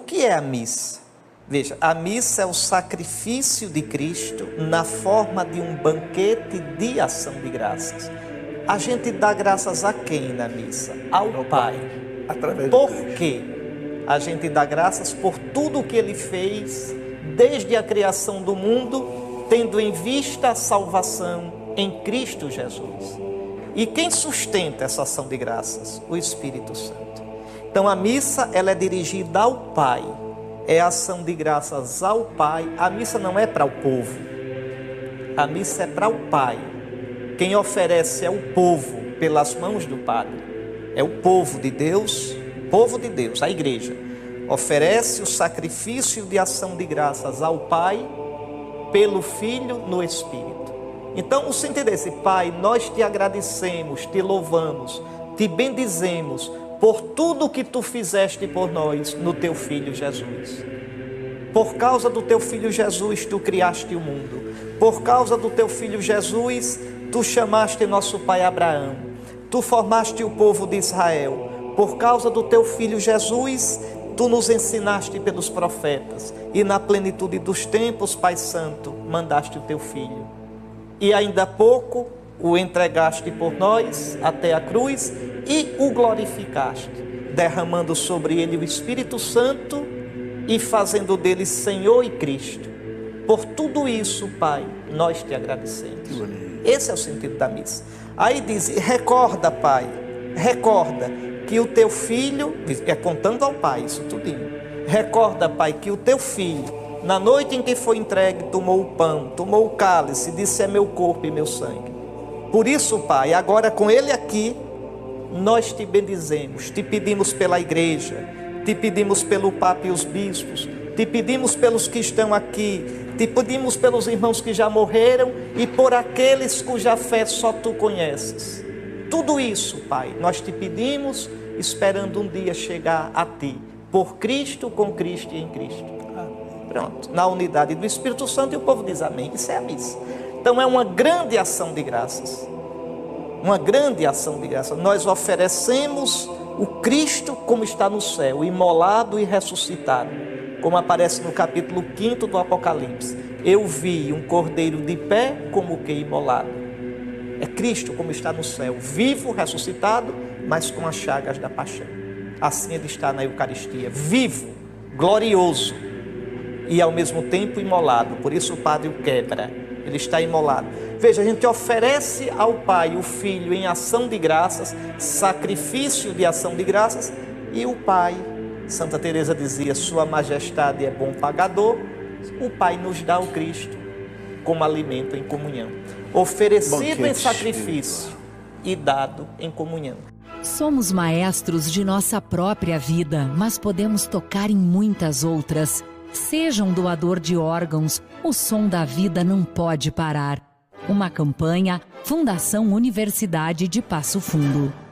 que é a missa? Veja, a missa é o sacrifício de Cristo na forma de um banquete de ação de graças. A gente dá graças a quem na missa? Ao Pai. Através por quê? A gente dá graças por tudo o que ele fez desde a criação do mundo, tendo em vista a salvação em Cristo Jesus. E quem sustenta essa ação de graças? O Espírito Santo. Então a missa ela é dirigida ao Pai é ação de graças ao Pai. A missa não é para o povo, a missa é para o Pai. Quem oferece é o povo pelas mãos do Padre. É o povo de Deus, povo de Deus, a igreja. Oferece o sacrifício de ação de graças ao Pai pelo Filho no Espírito. Então, o sentido desse Pai, nós te agradecemos, te louvamos, te bendizemos por tudo que tu fizeste por nós no teu filho Jesus. Por causa do teu filho Jesus, tu criaste o mundo. Por causa do teu filho Jesus, tu chamaste nosso pai Abraão. Tu formaste o povo de Israel. Por causa do teu filho Jesus, tu nos ensinaste pelos profetas. E na plenitude dos tempos, Pai Santo, mandaste o teu filho. E ainda há pouco o entregaste por nós até a cruz e o glorificaste, derramando sobre ele o Espírito Santo e fazendo dele Senhor e Cristo. Por tudo isso, Pai, nós te agradecemos. Esse é o sentido da missa. Aí diz: recorda, Pai, recorda que o teu filho, é contando ao Pai isso tudinho. Recorda, Pai, que o teu filho, na noite em que foi entregue, tomou o pão, tomou o cálice, disse: É meu corpo e meu sangue. Por isso, Pai, agora com ele aqui, nós te bendizemos, te pedimos pela igreja, te pedimos pelo Papa e os bispos, te pedimos pelos que estão aqui, te pedimos pelos irmãos que já morreram e por aqueles cuja fé só tu conheces. Tudo isso, Pai, nós te pedimos, esperando um dia chegar a ti, por Cristo, com Cristo e em Cristo. Pronto, na unidade do Espírito Santo e o povo diz amém. Isso é a missa. Então é uma grande ação de graças uma grande ação de graça. Nós oferecemos o Cristo como está no céu, imolado e ressuscitado, como aparece no capítulo 5 do Apocalipse. Eu vi um cordeiro de pé como que imolado. É Cristo como está no céu, vivo, ressuscitado, mas com as chagas da paixão. Assim ele está na Eucaristia, vivo, glorioso e ao mesmo tempo imolado. Por isso o Padre o quebra ele está imolado. Veja, a gente oferece ao Pai o Filho em ação de graças, sacrifício de ação de graças, e o Pai, Santa Teresa dizia, Sua Majestade é bom pagador, o Pai nos dá o Cristo como alimento em comunhão, oferecido Banquete. em sacrifício e dado em comunhão. Somos maestros de nossa própria vida, mas podemos tocar em muitas outras. Seja um doador de órgãos, o som da vida não pode parar. Uma campanha Fundação Universidade de Passo Fundo.